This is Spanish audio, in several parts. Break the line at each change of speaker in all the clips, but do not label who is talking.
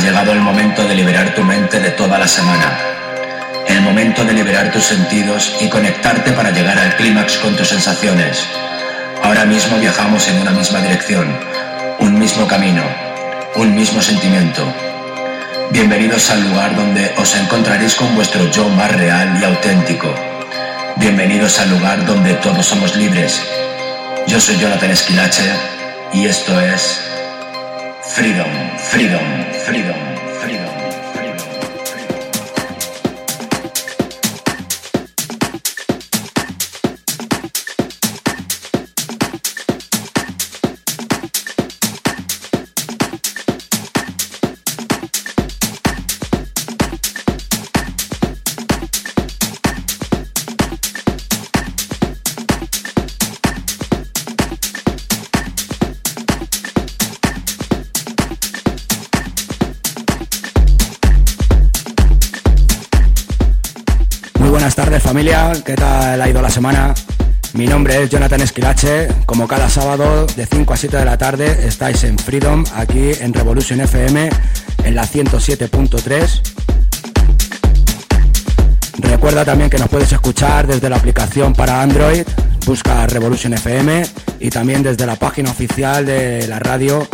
llegado el momento de liberar tu mente de toda la semana. El momento de liberar tus sentidos y conectarte para llegar al clímax con tus sensaciones. Ahora mismo viajamos en una misma dirección, un mismo camino, un mismo sentimiento. Bienvenidos al lugar donde os encontraréis con vuestro yo más real y auténtico. Bienvenidos al lugar donde todos somos libres. Yo soy Jonathan Esquilache y esto es Freedom, Freedom, Freedom.
¿Qué tal ha ido la semana? Mi nombre es Jonathan Esquilache, como cada sábado de 5 a 7 de la tarde estáis en Freedom, aquí en Revolution FM, en la 107.3. Recuerda también que nos puedes escuchar desde la aplicación para Android, busca Revolution FM y también desde la página oficial de la radio,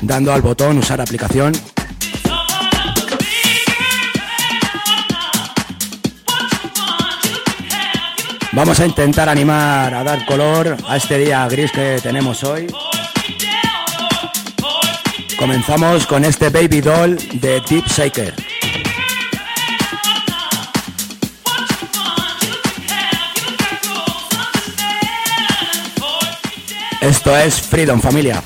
dando al botón usar aplicación Vamos a intentar animar a dar color a este día gris que tenemos hoy. Comenzamos con este Baby Doll de Deep Shaker. Esto es Freedom Familia.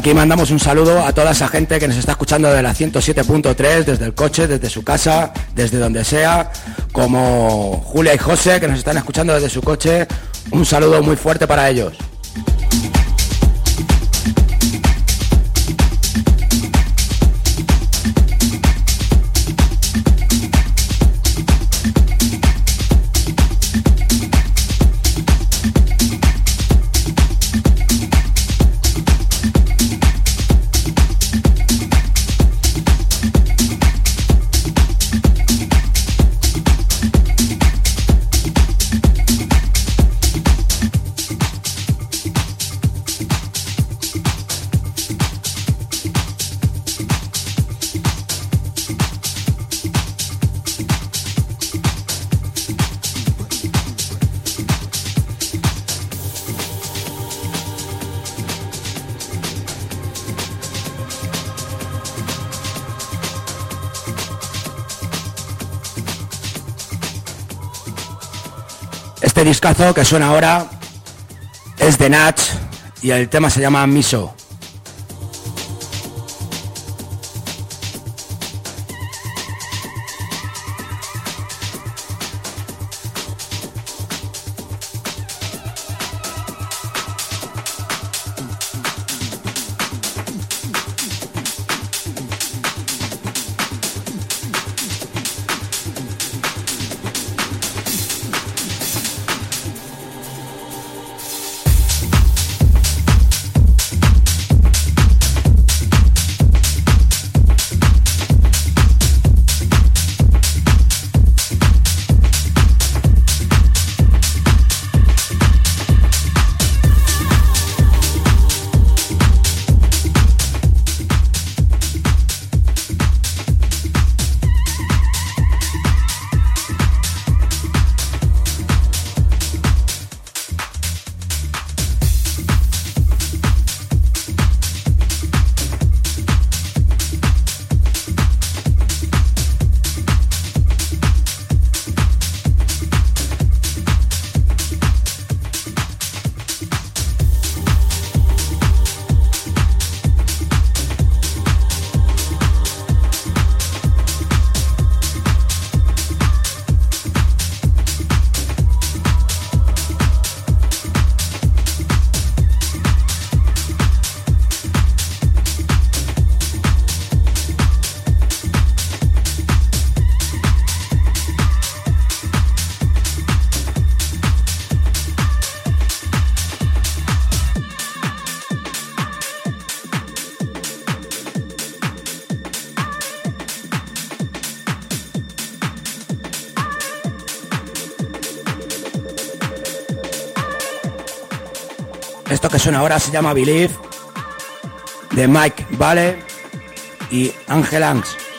Aquí mandamos un saludo a toda esa gente que nos está escuchando de la 107.3, desde el coche, desde su casa, desde donde sea, como Julia y José, que nos están escuchando desde su coche. Un saludo muy fuerte para ellos. Discazo que suena ahora es de Natch y el tema se llama Miso. Suena ahora se llama Believe, de Mike Vale y Angel Angst.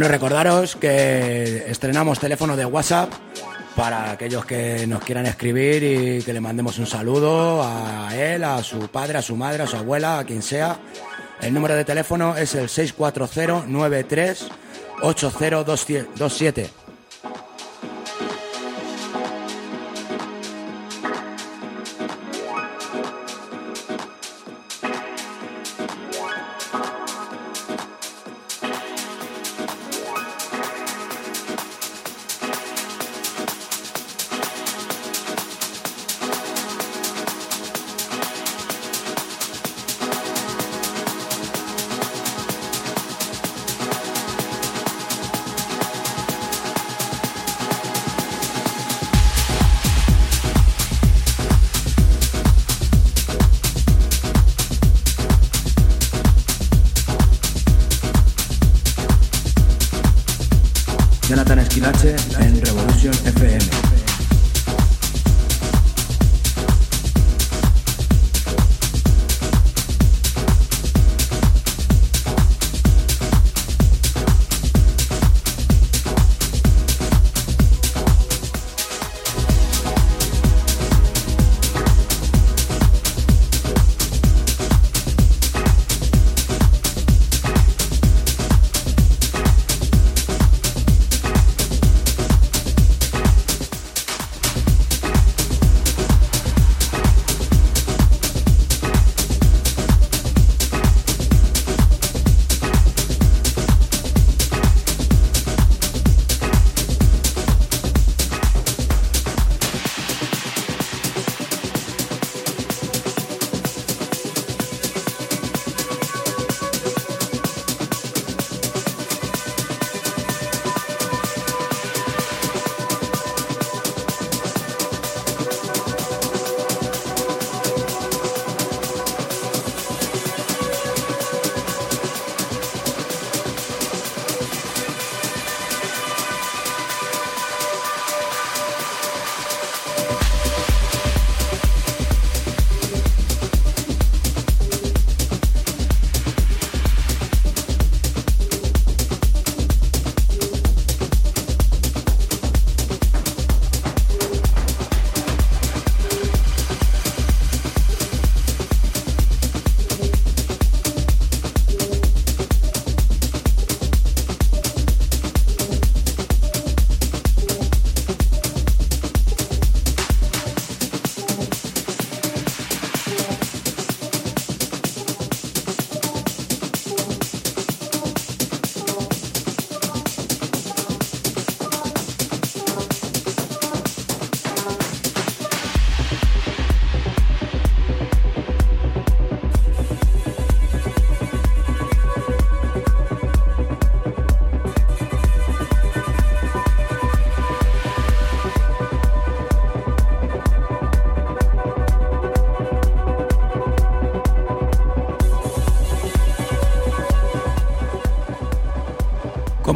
Bueno, recordaros que estrenamos teléfono de WhatsApp para aquellos que nos quieran escribir y que le mandemos un saludo a él, a su padre, a su madre, a su abuela, a quien sea. El número de teléfono es el 640 93 8027.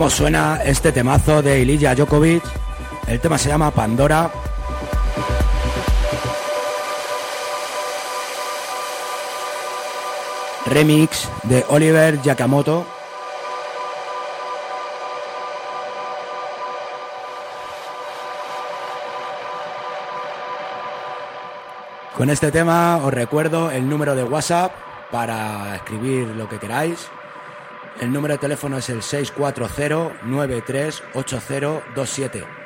Cómo suena este temazo de Ilija Djokovic. El tema se llama Pandora. Remix de Oliver Yakamoto. Con este tema os recuerdo el número de WhatsApp para escribir lo que queráis. El número de teléfono es el 640-938027.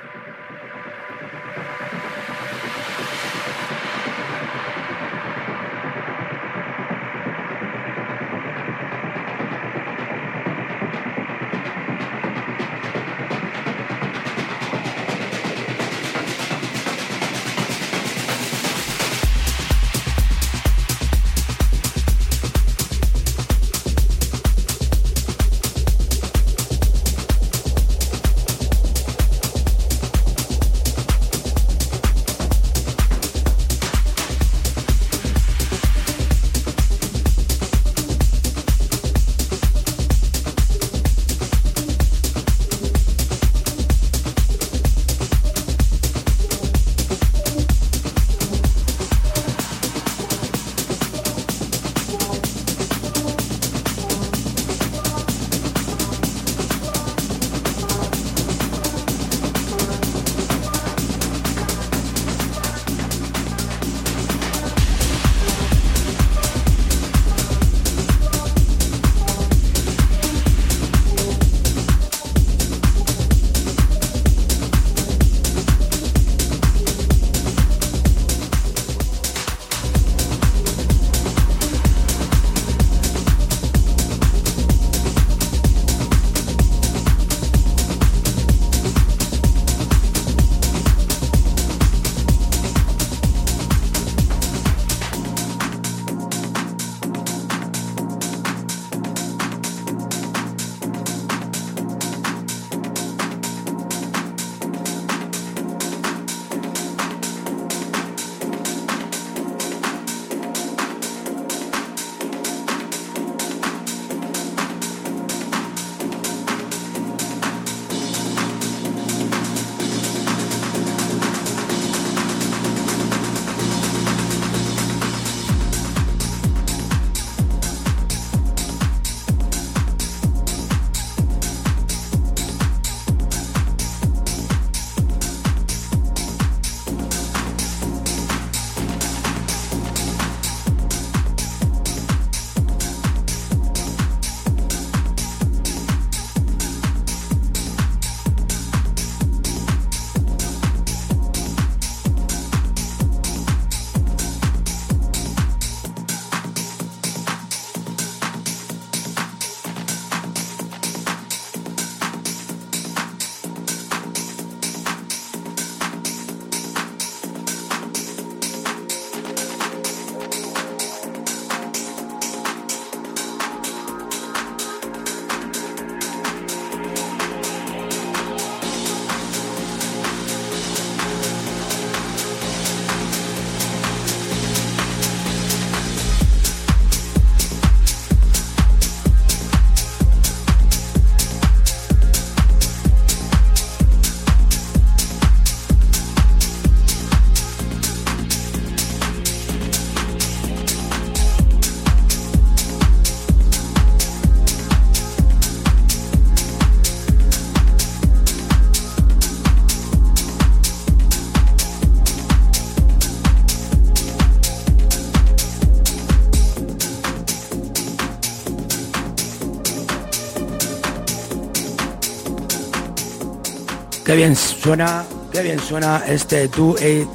Qué bien suena, qué bien suena este Do It,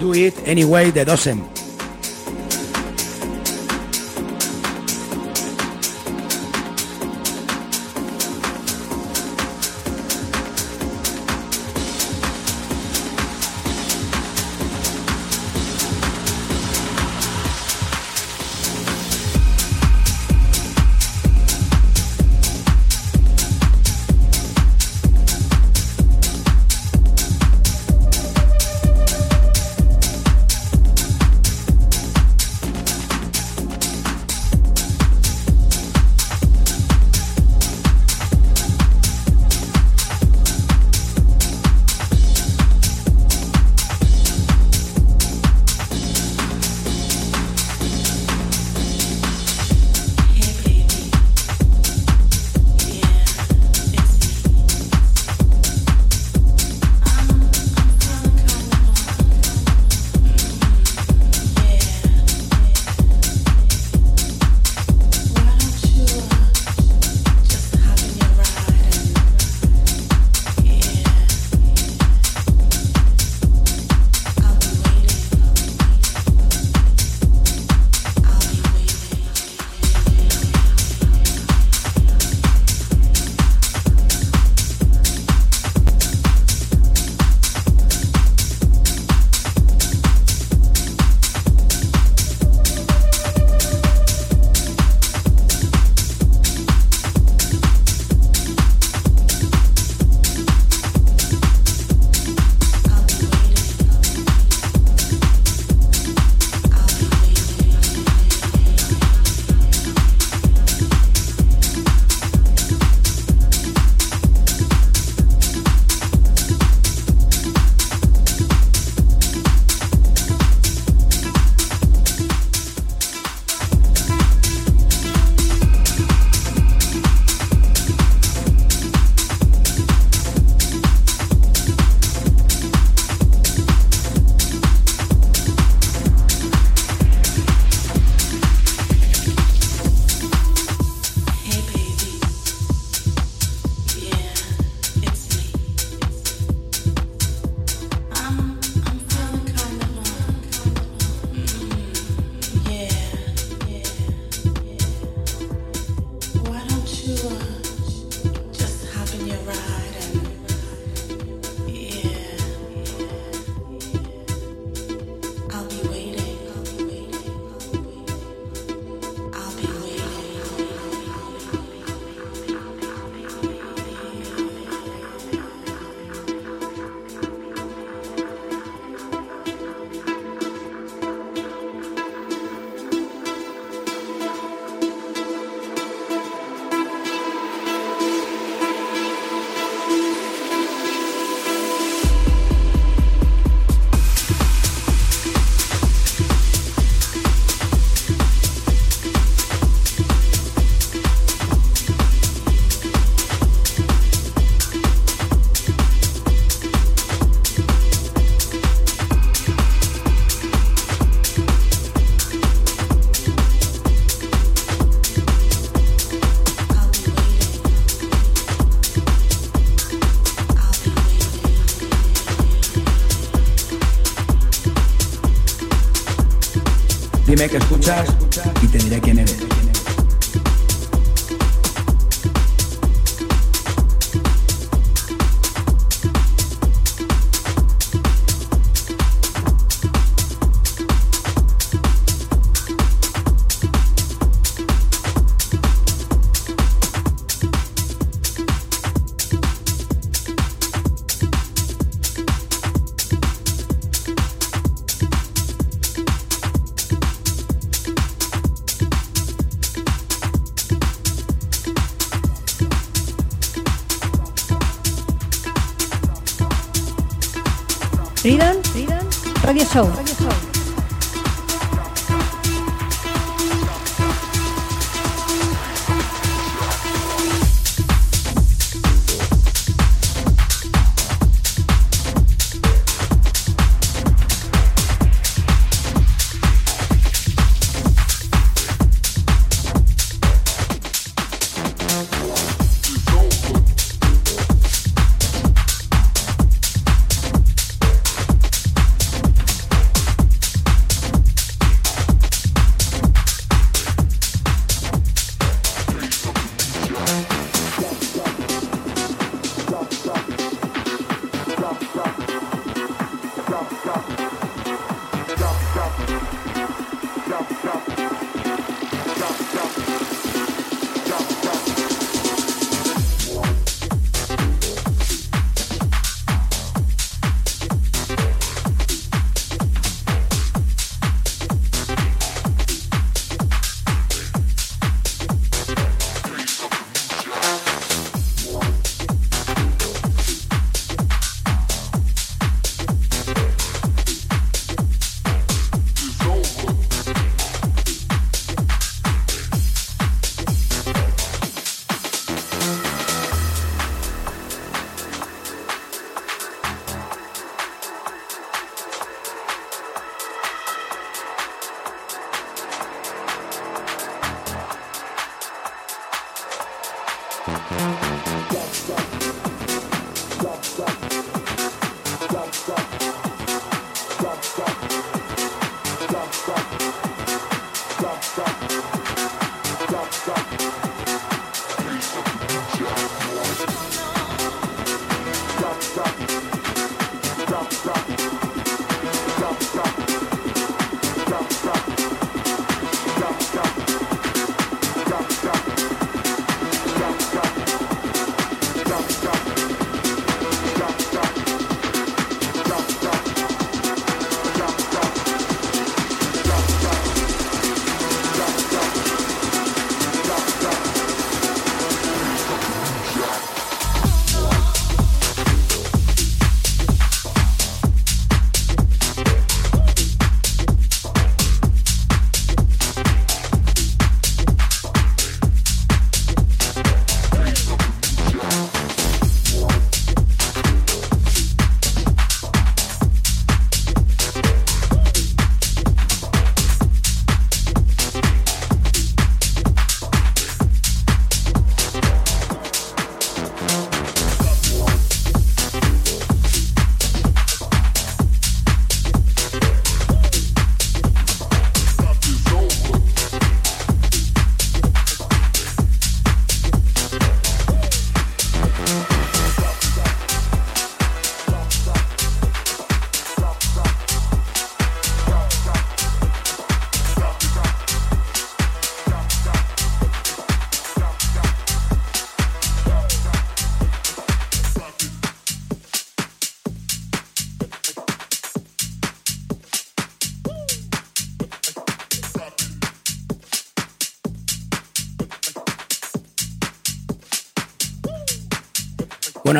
Do It Anyway de Dosem.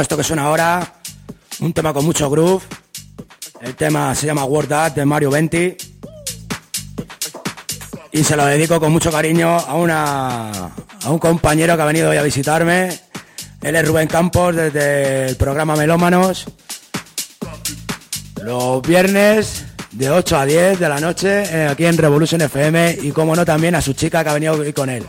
Esto que suena ahora, un tema con mucho groove. El tema se llama Word That de Mario Venti. Y se lo dedico con mucho cariño a, una, a un compañero que ha venido hoy a visitarme. Él es Rubén Campos desde el programa Melómanos. Los viernes de 8 a 10 de la noche eh, aquí en Revolution FM y como no también a su chica que ha venido con él.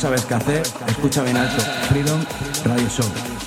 Sabes qué hacer, escucha bien alto. Freedom Radio Show.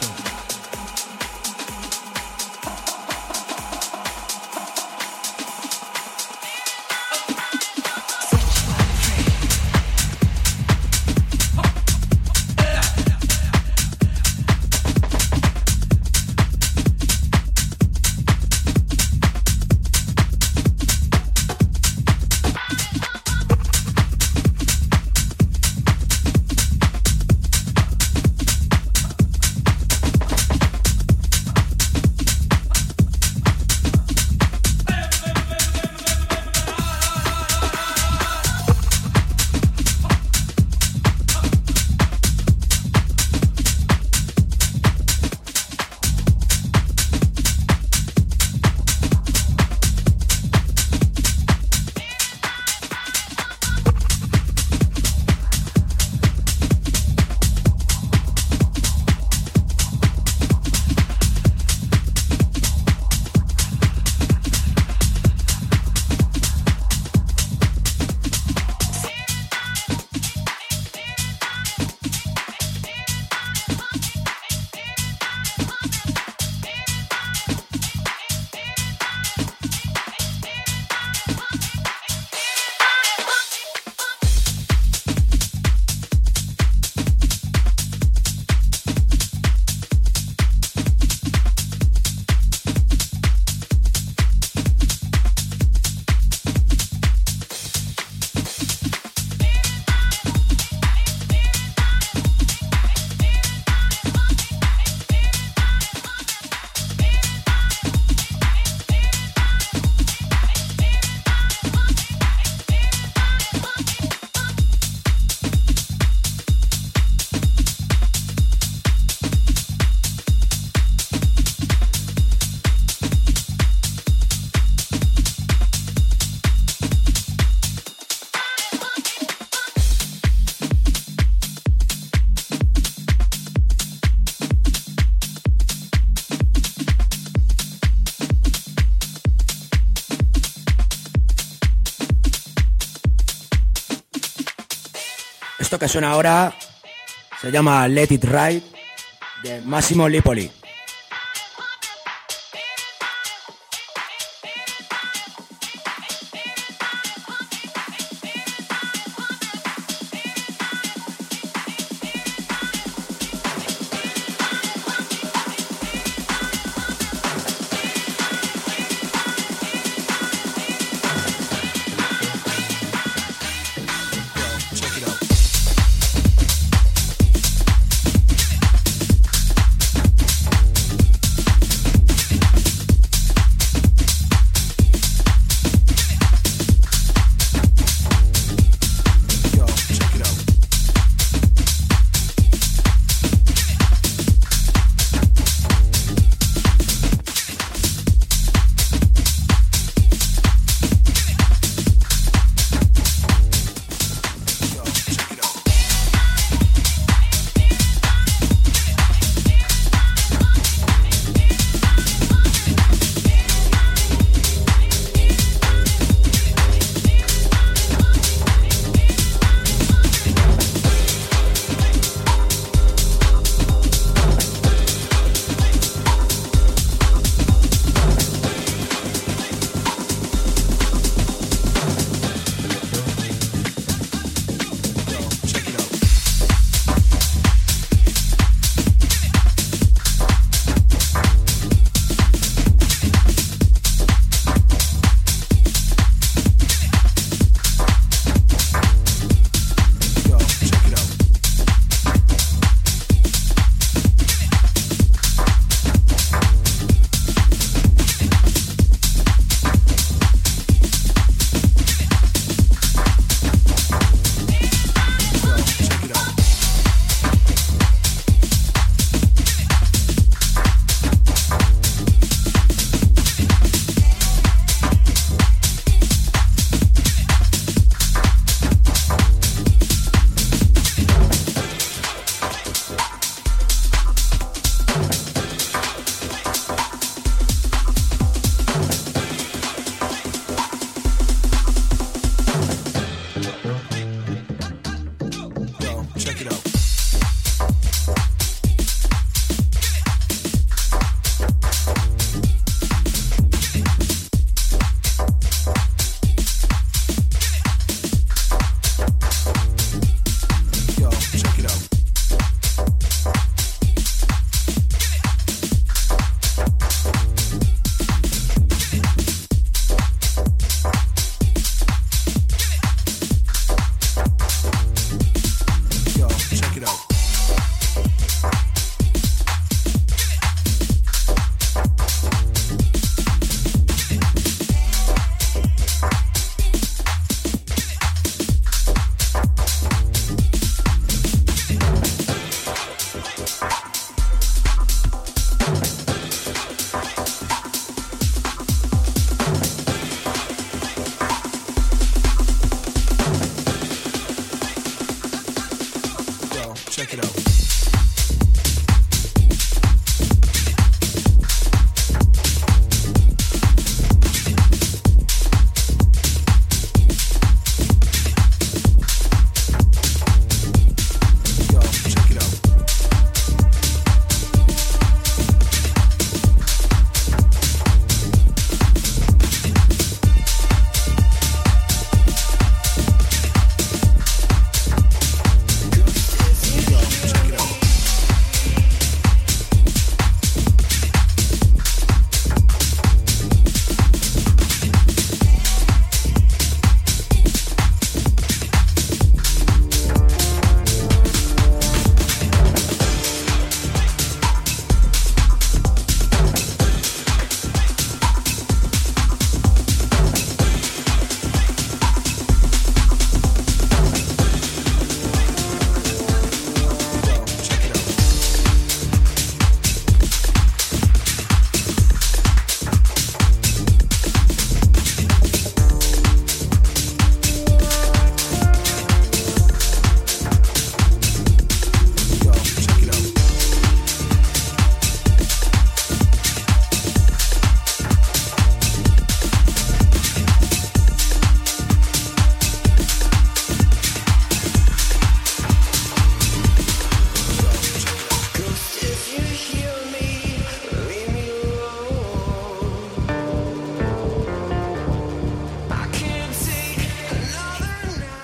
Que suena ahora se llama Let It Ride de Massimo Lipoli.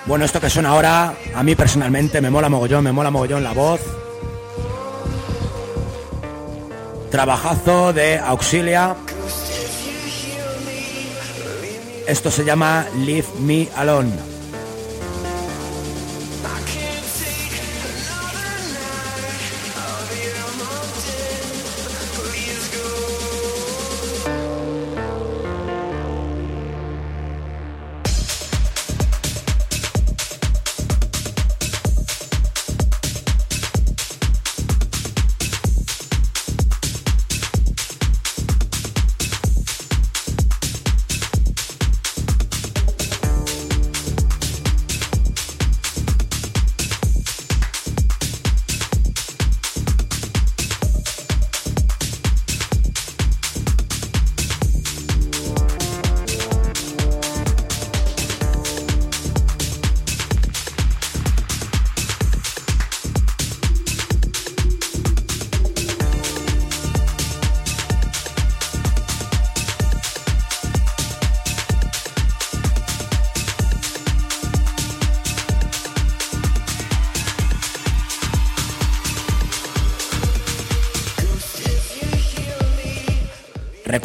Bueno, esto que suena ahora, a mí personalmente me mola mogollón, me mola mogollón la voz. Trabajazo de Auxilia. Esto se llama Leave Me Alone.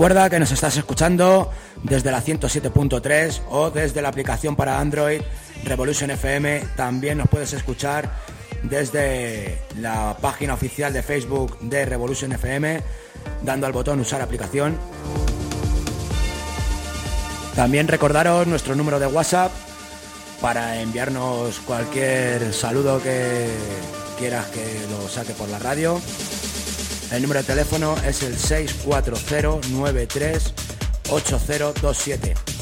Recuerda que nos estás escuchando desde la 107.3 o desde la aplicación para Android Revolution FM. También nos puedes escuchar desde la página oficial de Facebook de Revolution FM, dando al botón usar aplicación. También recordaros nuestro número de WhatsApp para enviarnos cualquier saludo que quieras que lo saque por la radio. El número de teléfono es el 640938027.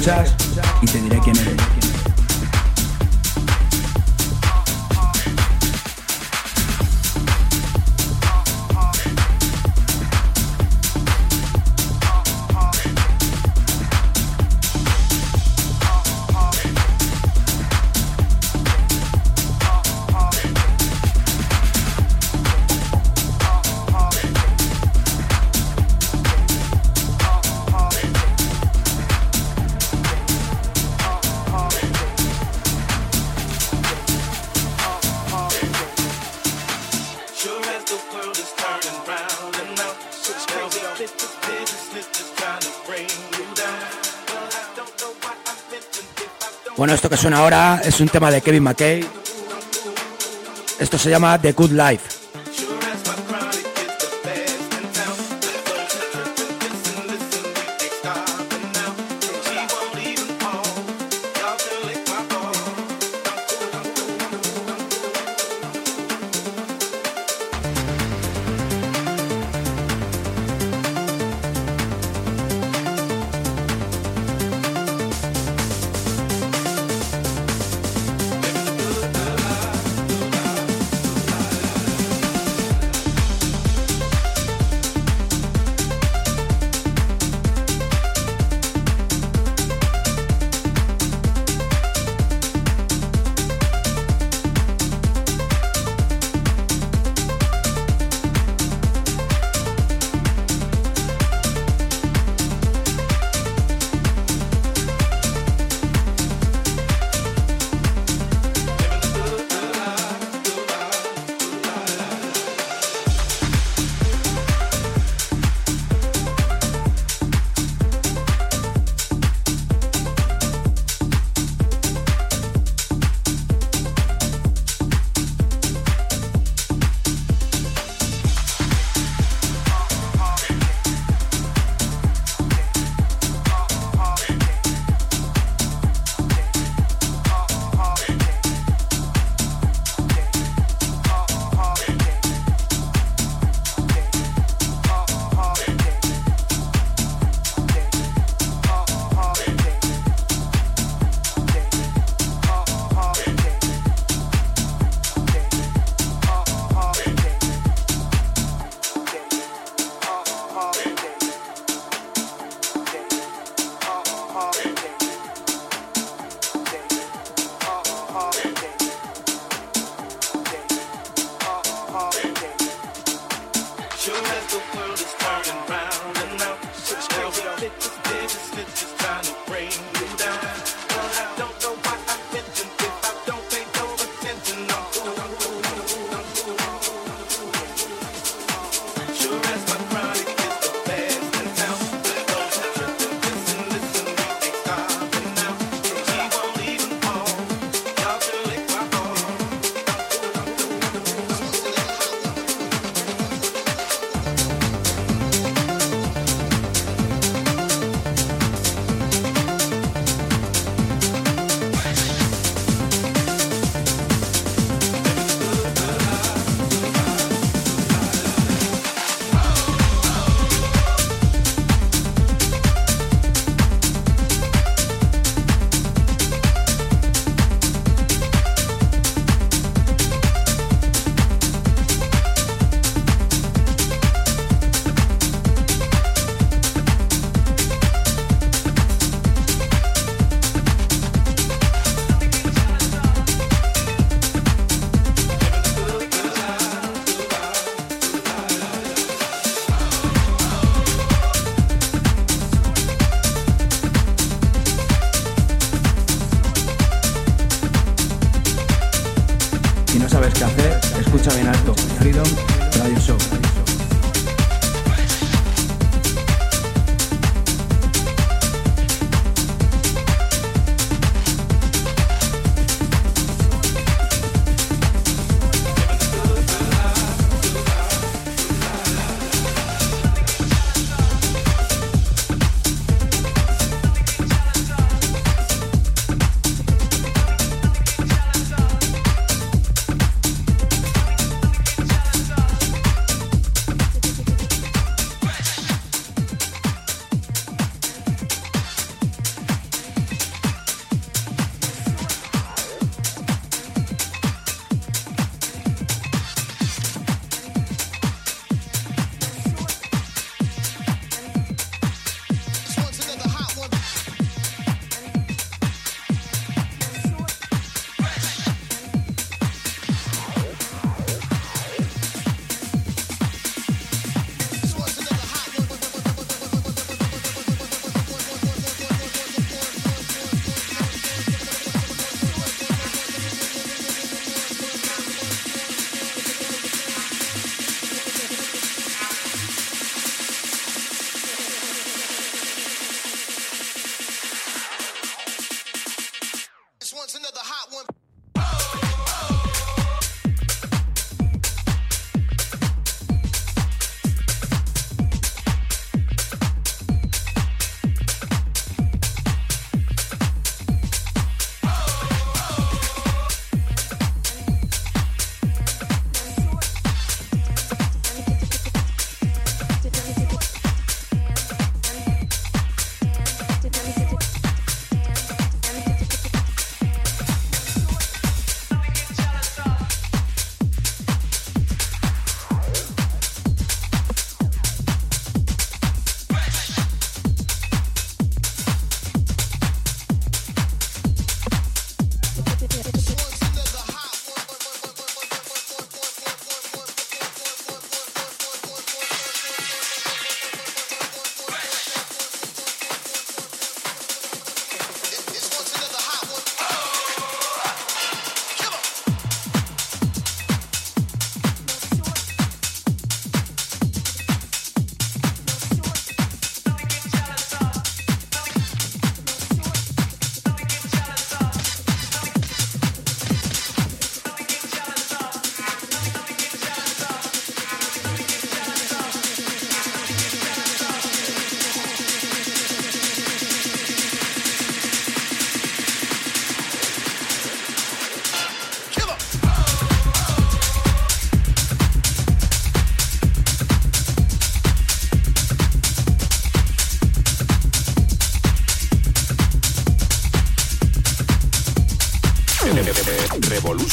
Escuchas y te diré quién eres. Que suena ahora es un tema de Kevin McKay. Esto se llama The Good Life.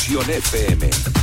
Revolution FM.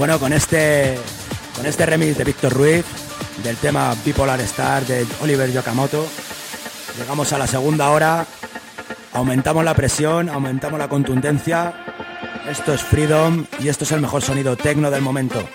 Bueno, con este, con este remix de Víctor Ruiz del tema Bipolar Star de Oliver Yokamoto, llegamos a la segunda hora, aumentamos la presión, aumentamos la contundencia. Esto es Freedom y esto es el mejor sonido tecno del momento.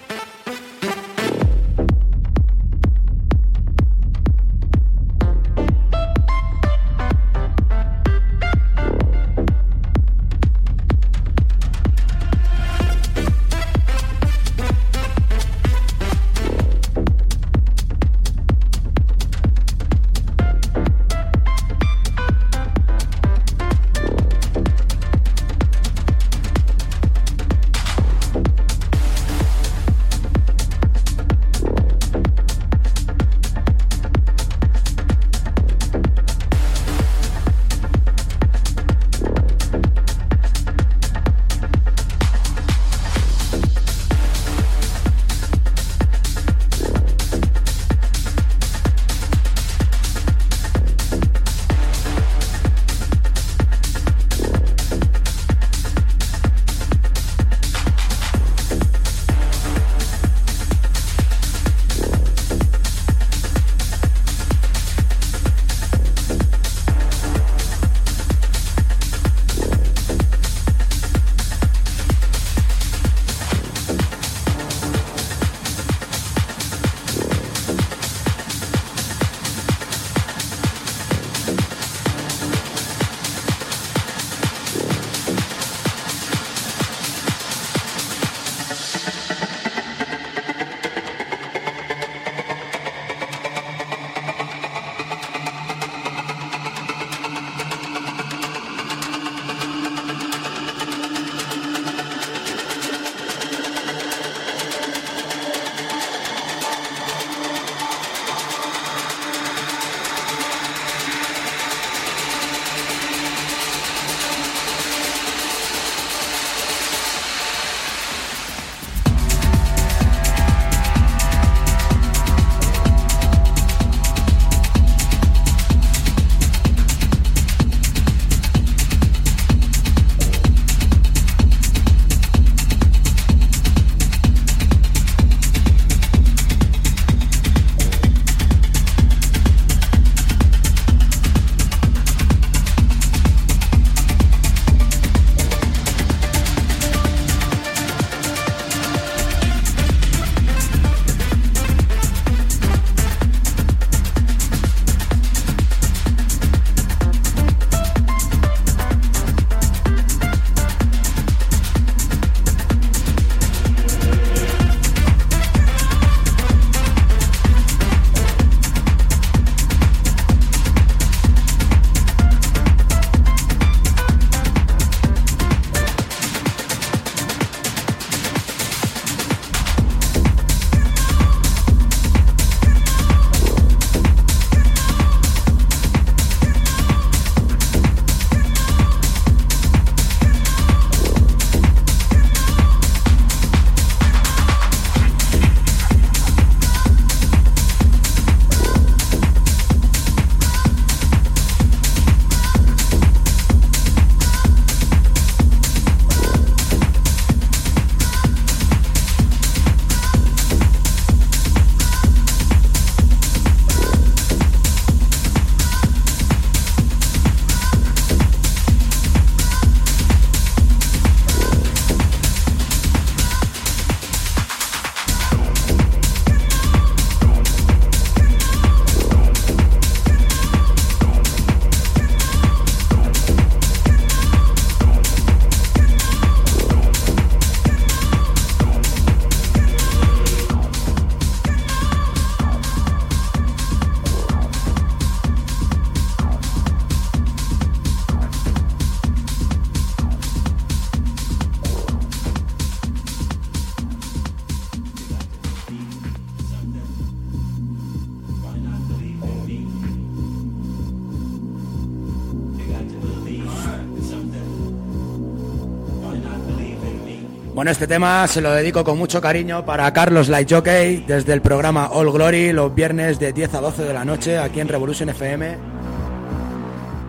Bueno, este tema se lo dedico con mucho cariño para Carlos Light Jockey desde el programa All Glory los viernes de 10 a 12 de la noche aquí en Revolution FM,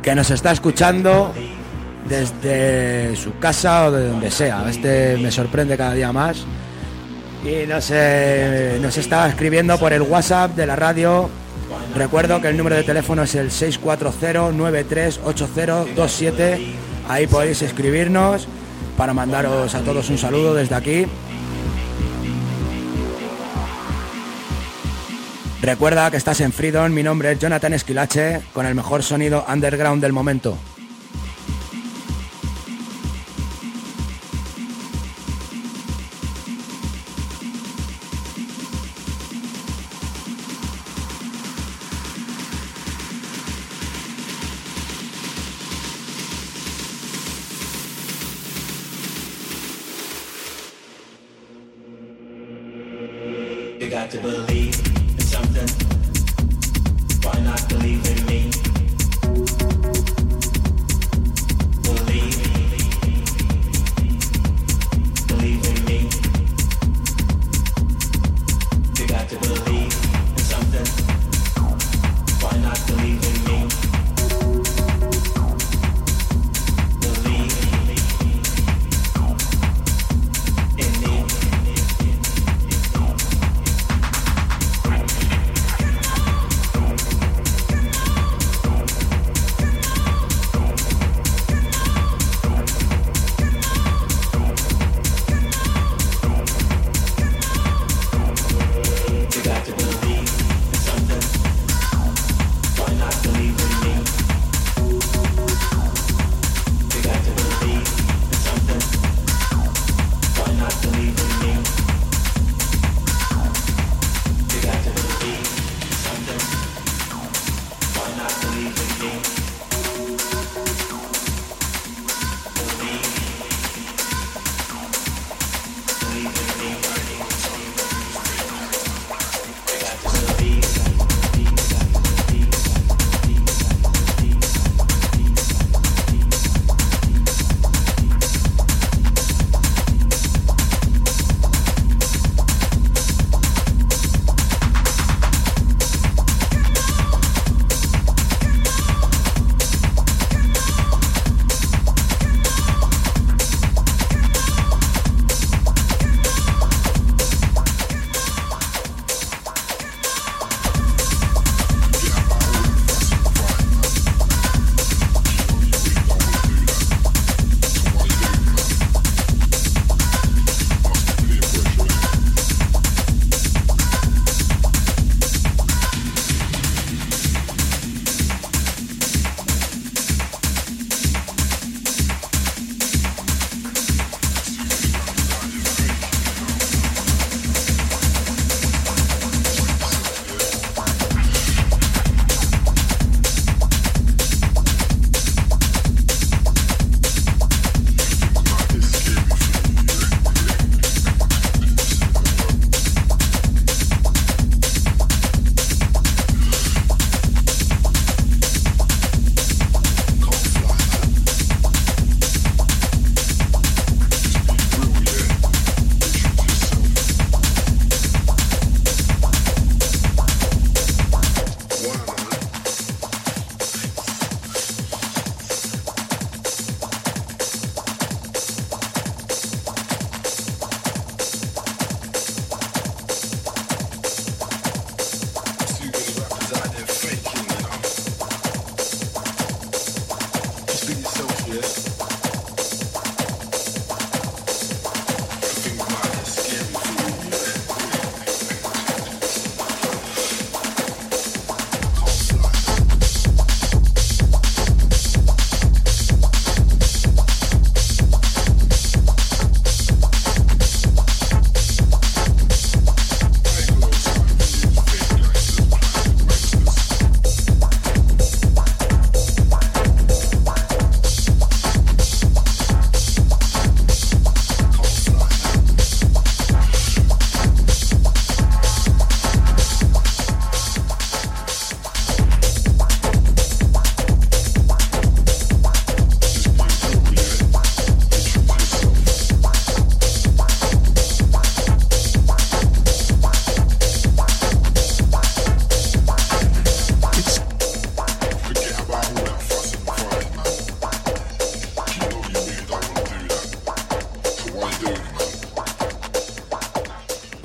que nos está escuchando desde su casa o de donde sea. Este me sorprende cada día más. Y nos, eh, nos está escribiendo por el WhatsApp de la radio. Recuerdo que el número de teléfono es el 640-938027. Ahí podéis escribirnos para mandaros a todos un saludo desde aquí. Recuerda que estás en Freedom, mi nombre es Jonathan Esquilache, con el mejor sonido underground del momento.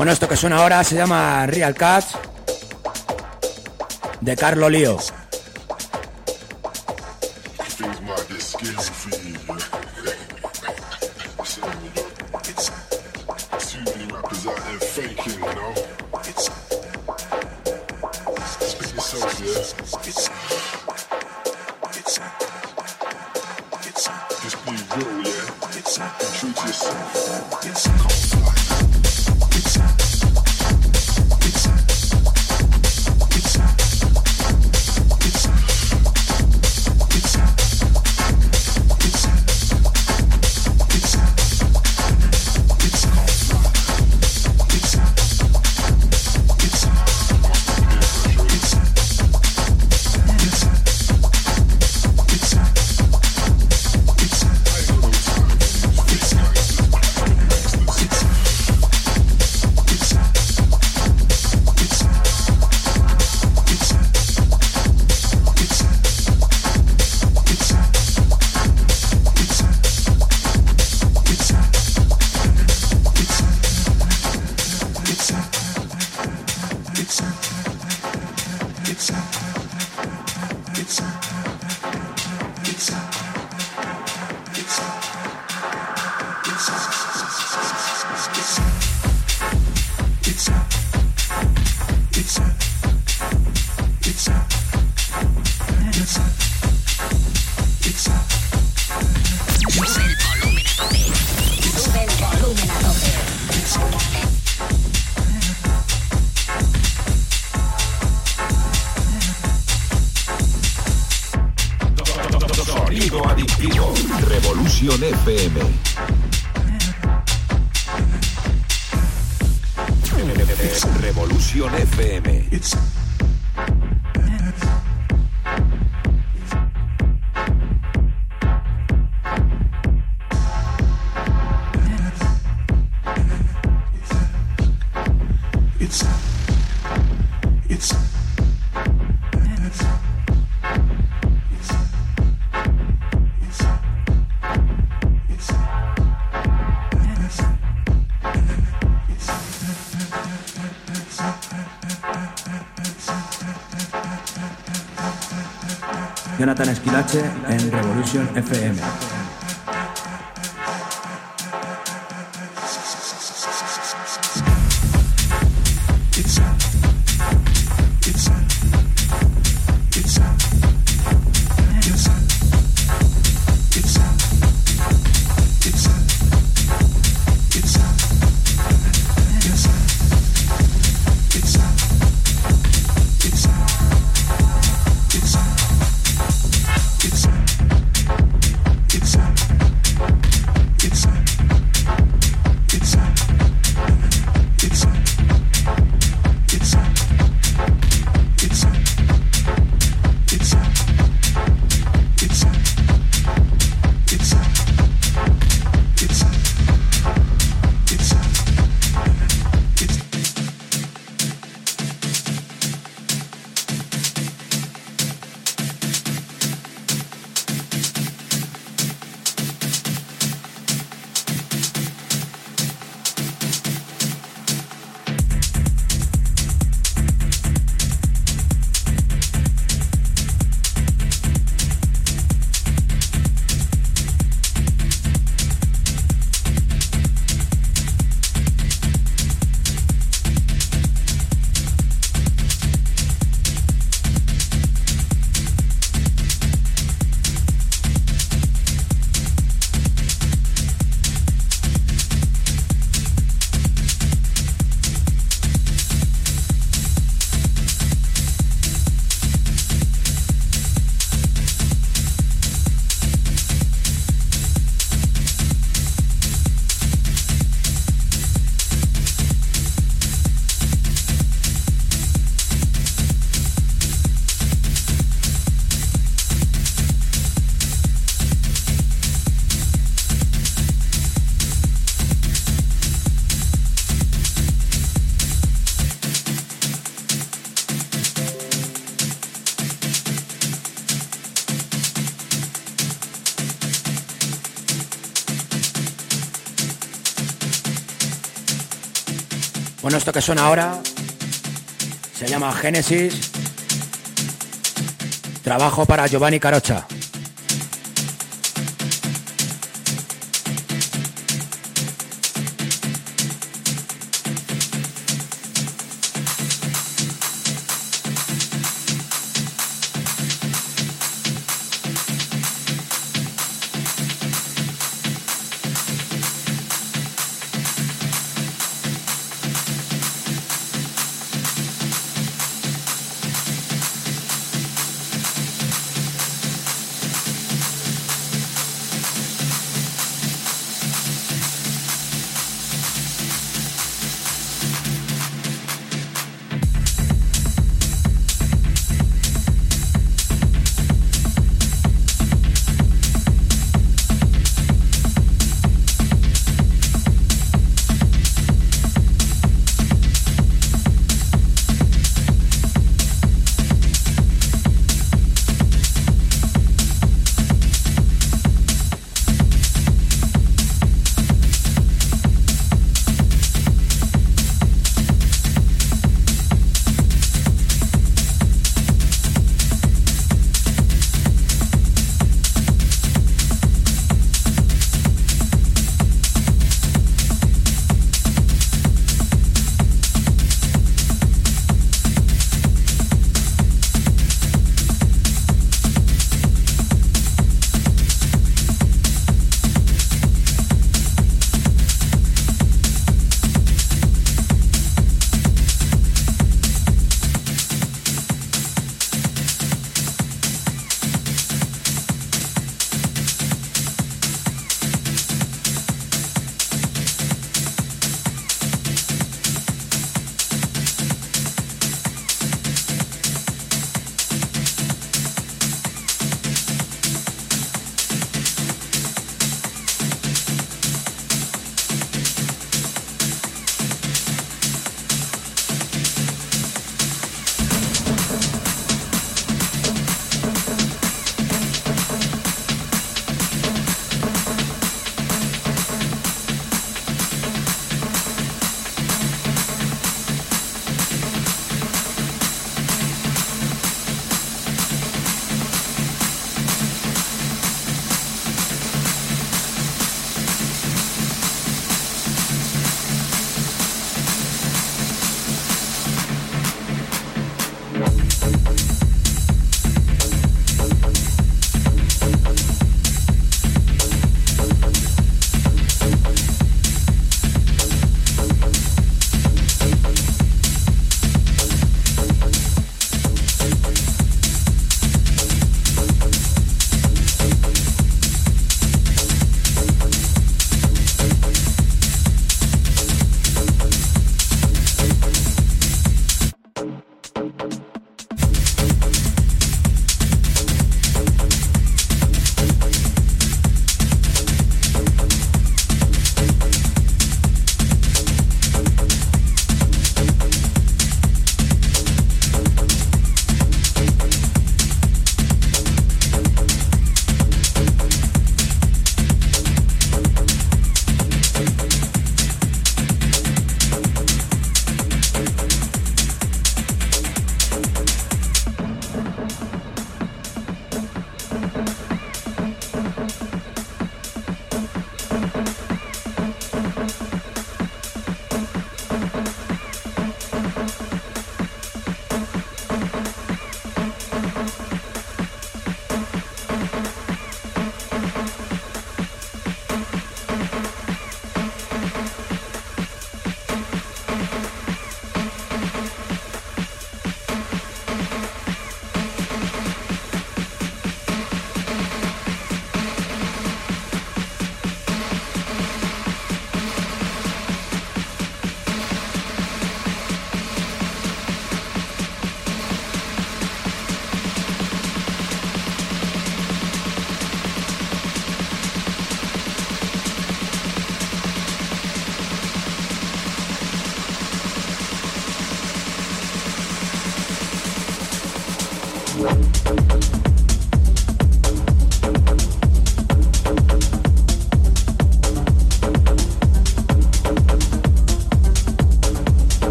Bueno, esto que suena ahora se llama Real Cats de Carlo Lío. Jonathan Esquilache en Revolution FM.
Esto que suena ahora se llama Génesis. Trabajo para Giovanni Carocha.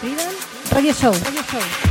Freedom, Radio Show. Radio Show.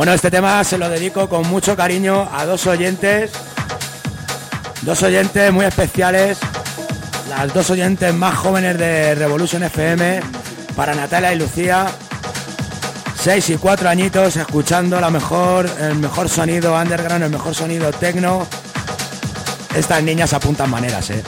Bueno, este tema se lo dedico con mucho cariño a dos oyentes, dos oyentes muy especiales, las dos oyentes más jóvenes de Revolution FM, para Natalia y Lucía, seis y cuatro añitos escuchando la mejor, el mejor sonido underground, el mejor sonido techno. Estas niñas apuntan maneras, eh.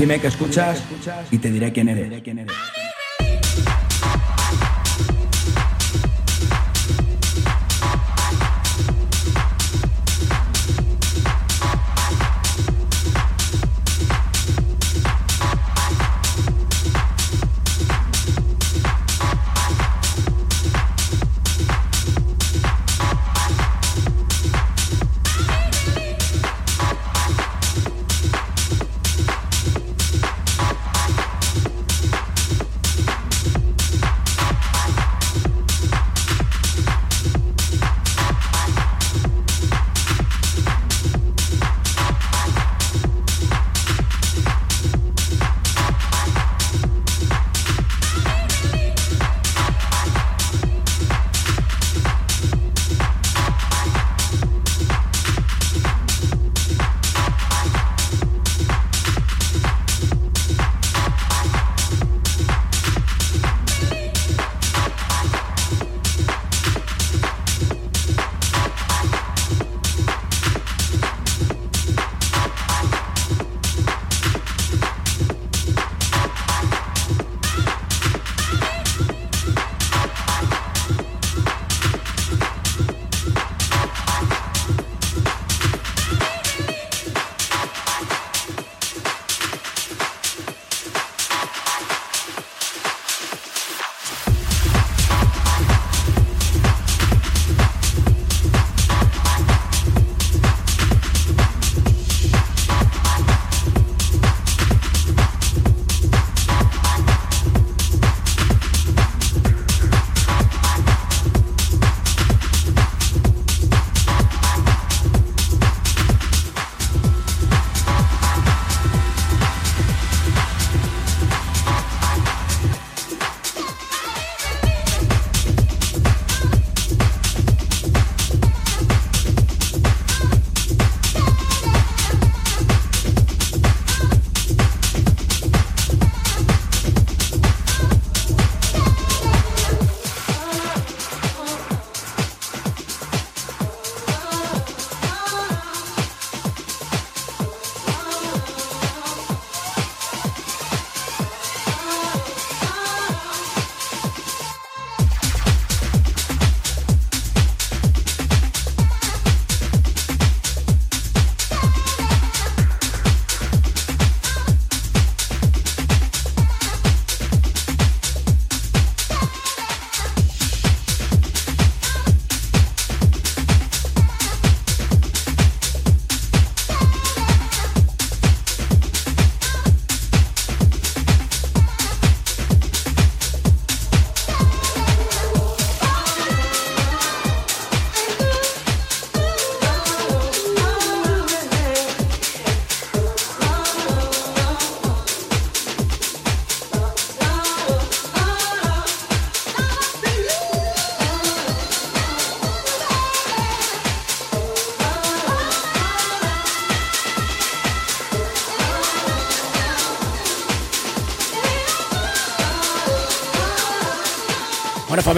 Dime que escuchas y te diré quién eres.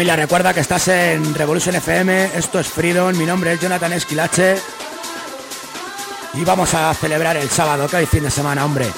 Familia, recuerda que estás en Revolution FM, esto es Freedom, mi nombre es Jonathan Esquilache y vamos a celebrar el sábado, que hay fin de semana, hombre.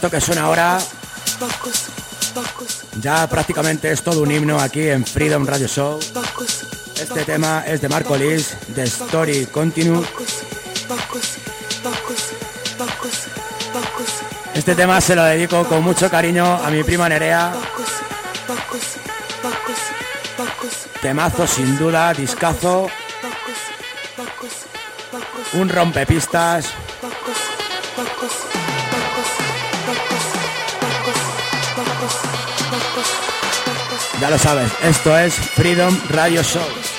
Esto que suena ahora ya prácticamente es todo un himno aquí en Freedom Radio Show. Este tema es de Marco Liz, de Story Continue. Este tema se lo dedico con mucho cariño a mi prima Nerea. Temazo sin duda, discazo. Un rompepistas. Ya lo sabes, esto es Freedom Radio Show.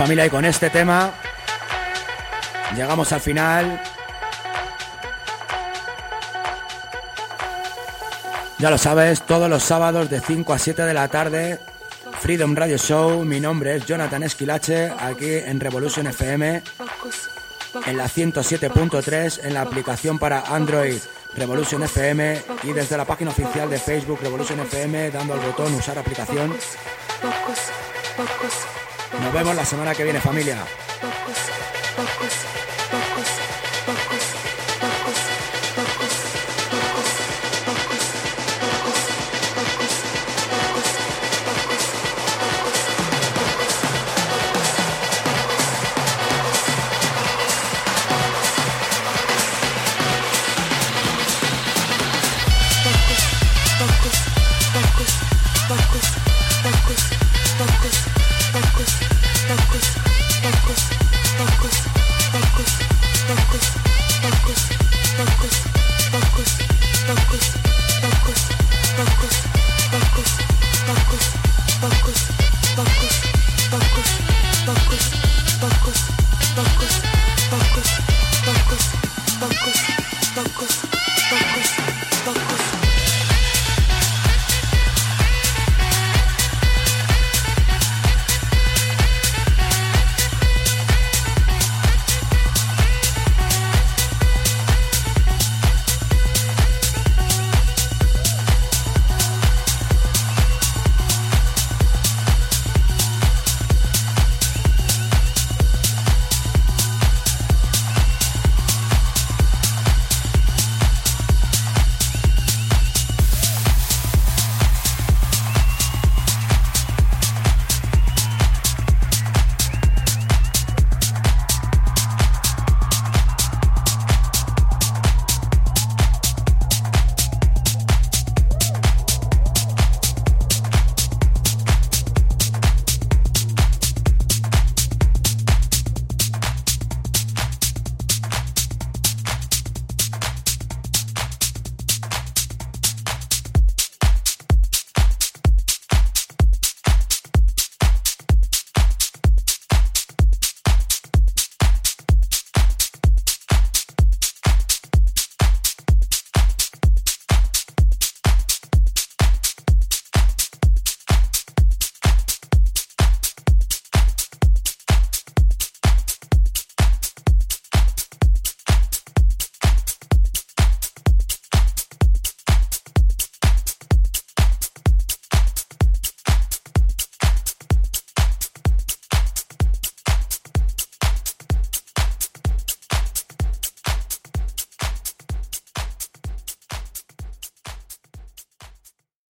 Familia, y con este tema llegamos al final. Ya lo sabes, todos los sábados de 5 a 7 de la tarde, Freedom Radio Show. Mi nombre es Jonathan Esquilache, aquí en Revolution FM, en la 107.3, en la aplicación para Android Revolution FM y desde la página oficial de Facebook Revolution FM, dando al botón usar aplicación. Nos vemos la semana que viene, familia.